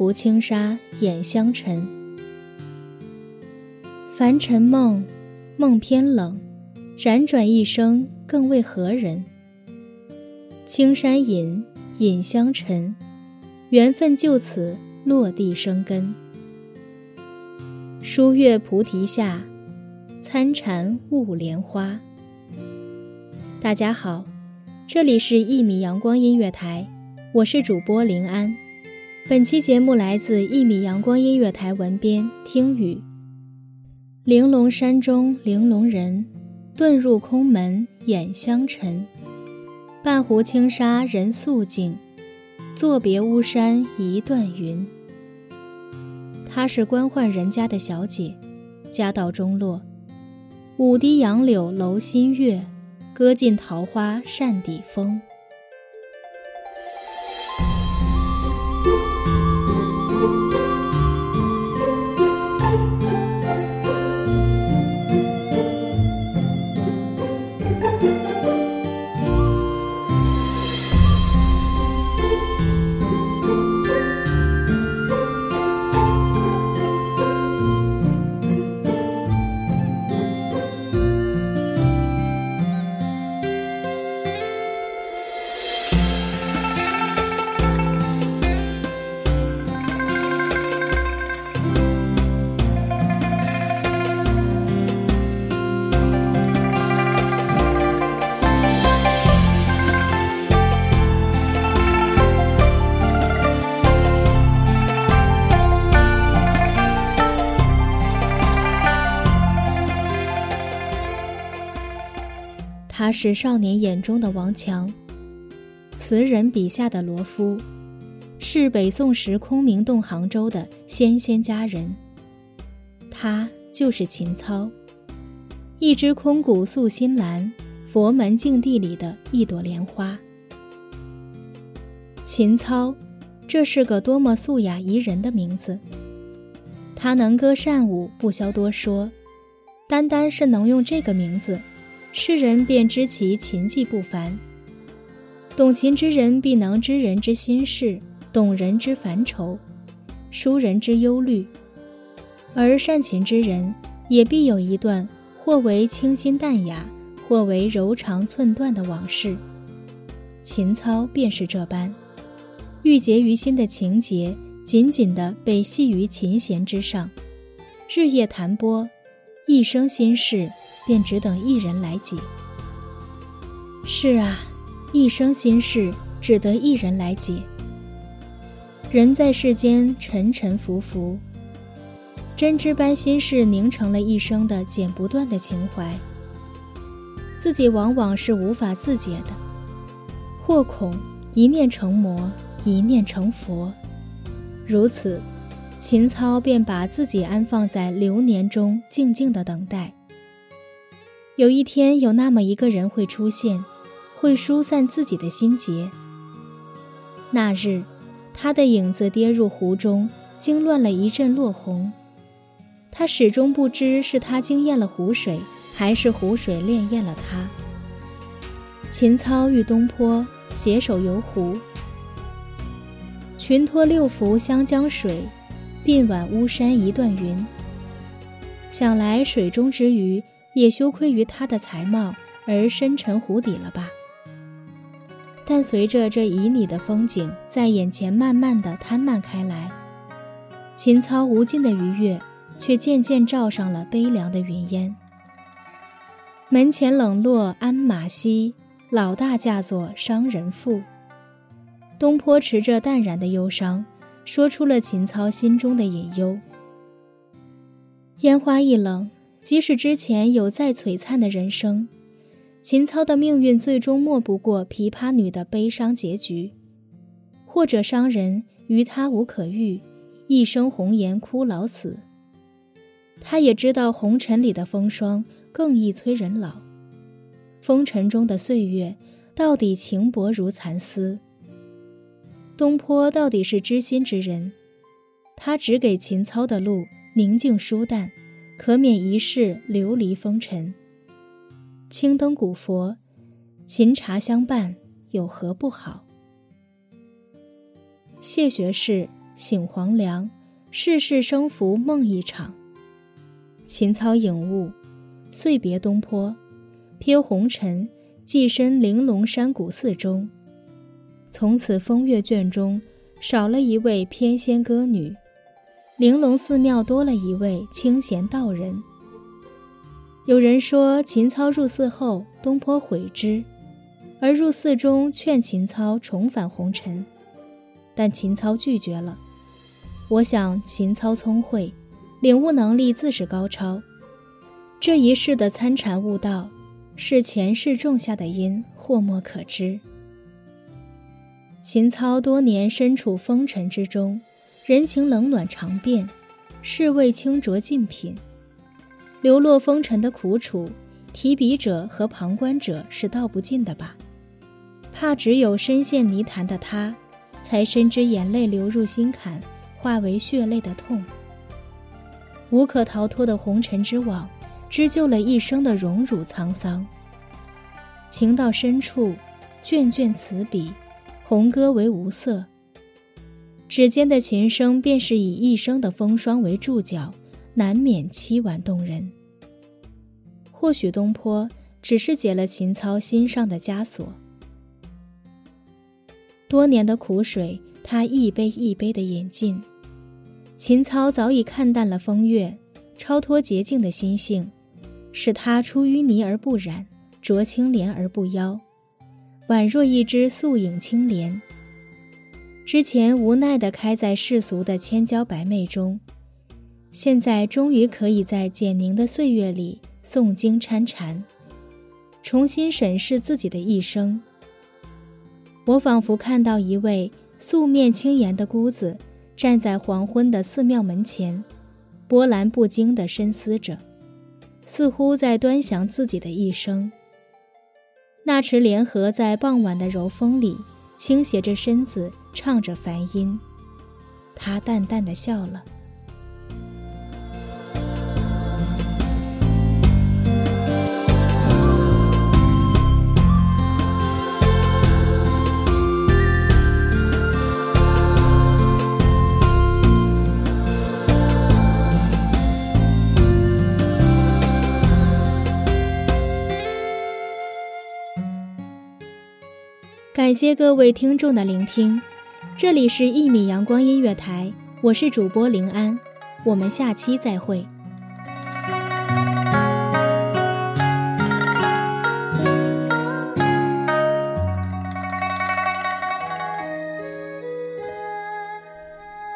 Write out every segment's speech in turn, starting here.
拂轻纱掩香尘，凡尘梦，梦偏冷，辗转一生更为何人？青山隐，隐香尘，缘分就此落地生根。书月菩提下，参禅悟莲花。大家好，这里是一米阳光音乐台，我是主播林安。本期节目来自一米阳光音乐台文编听雨。玲珑山中玲珑人，遁入空门掩香尘。半壶轻纱人素净，作别巫山一段云。她是官宦人家的小姐，家道中落。舞堤杨柳楼新月，歌尽桃花扇底风。他是少年眼中的王强，词人笔下的罗敷，是北宋时空明洞杭州的仙仙佳人。他就是秦操，一只空谷素心兰，佛门净地里的一朵莲花。秦操，这是个多么素雅宜人的名字。他能歌善舞，不消多说，单单是能用这个名字。世人便知其琴技不凡。懂琴之人必能知人之心事，懂人之烦愁，书人之忧虑；而善琴之人也必有一段或为清新淡雅，或为柔肠寸断的往事。琴操便是这般，郁结于心的情节，紧紧地被系于琴弦之上，日夜弹拨，一生心事。便只等一人来解。是啊，一生心事只得一人来解。人在世间沉沉浮浮，针织般心事凝成了一生的剪不断的情怀。自己往往是无法自解的，或恐一念成魔，一念成佛。如此，秦操便把自己安放在流年中，静静的等待。有一天，有那么一个人会出现，会疏散自己的心结。那日，他的影子跌入湖中，惊乱了一阵落红。他始终不知是他惊艳了湖水，还是湖水潋滟了他。秦操遇东坡，携手游湖。群托六福湘江水，鬓挽巫山一段云。想来水中之鱼。也羞愧于他的才貌而深沉湖底了吧？但随着这旖旎的风景在眼前慢慢的摊漫开来，秦操无尽的愉悦却渐渐罩上了悲凉的云烟。门前冷落鞍马稀，老大嫁作商人妇。东坡持着淡然的忧伤，说出了秦操心中的隐忧。烟花易冷。即使之前有再璀璨的人生，秦操的命运最终莫不过琵琶女的悲伤结局，或者商人于他无可遇，一生红颜枯老死。他也知道红尘里的风霜更易催人老，风尘中的岁月到底情薄如蚕丝。东坡到底是知心之人，他只给秦操的路宁静舒淡，可免一世流离风尘。青灯古佛，琴茶相伴，有何不好？谢学士，醒黄粱，世事生浮梦一场。秦操颖悟，遂别东坡，瞥红尘，寄身玲珑山谷寺中。从此风月卷中少了一位翩仙歌女，玲珑寺庙多了一位清闲道人。有人说秦操入寺后，东坡悔之，而入寺中劝秦操重返红尘，但秦操拒绝了。我想秦操聪慧。领悟能力自是高超，这一世的参禅悟道，是前世种下的因，或莫可知。秦操多年身处风尘之中，人情冷暖常变，世味清浊尽品，流落风尘的苦楚，提笔者和旁观者是道不尽的吧？怕只有深陷泥潭的他，才深知眼泪流入心坎，化为血泪的痛。无可逃脱的红尘之网，织就了一生的荣辱沧桑。情到深处，卷卷此笔，红歌为无色。指尖的琴声，便是以一生的风霜为注脚，难免凄婉动人。或许东坡只是解了秦操心上的枷锁，多年的苦水，他一杯一杯的饮尽。秦操早已看淡了风月，超脱洁净的心性，使他出淤泥而不染，濯清涟而不妖，宛若一只素影青莲。之前无奈地开在世俗的千娇百媚中，现在终于可以在简宁的岁月里诵经参禅，重新审视自己的一生。我仿佛看到一位素面轻颜的姑子。站在黄昏的寺庙门前，波澜不惊地深思着，似乎在端详自己的一生。那池莲荷在傍晚的柔风里倾斜着身子，唱着梵音。他淡淡的笑了。感谢各位听众的聆听，这里是《一米阳光音乐台》，我是主播林安，我们下期再会。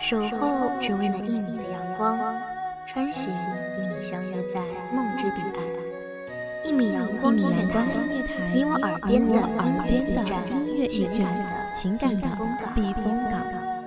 守候只为那一米的阳光，穿行与你相约在梦。米阳光音乐台，你我耳边的音乐驿站，情感的避风港。